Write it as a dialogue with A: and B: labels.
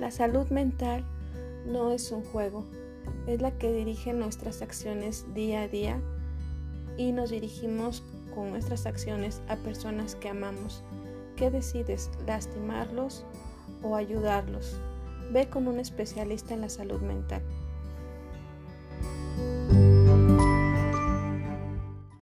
A: La salud mental no es un juego, es la que dirige nuestras acciones día a día y nos dirigimos con nuestras acciones a personas que amamos. ¿Qué decides? ¿Lastimarlos o ayudarlos? Ve con un especialista en la salud mental.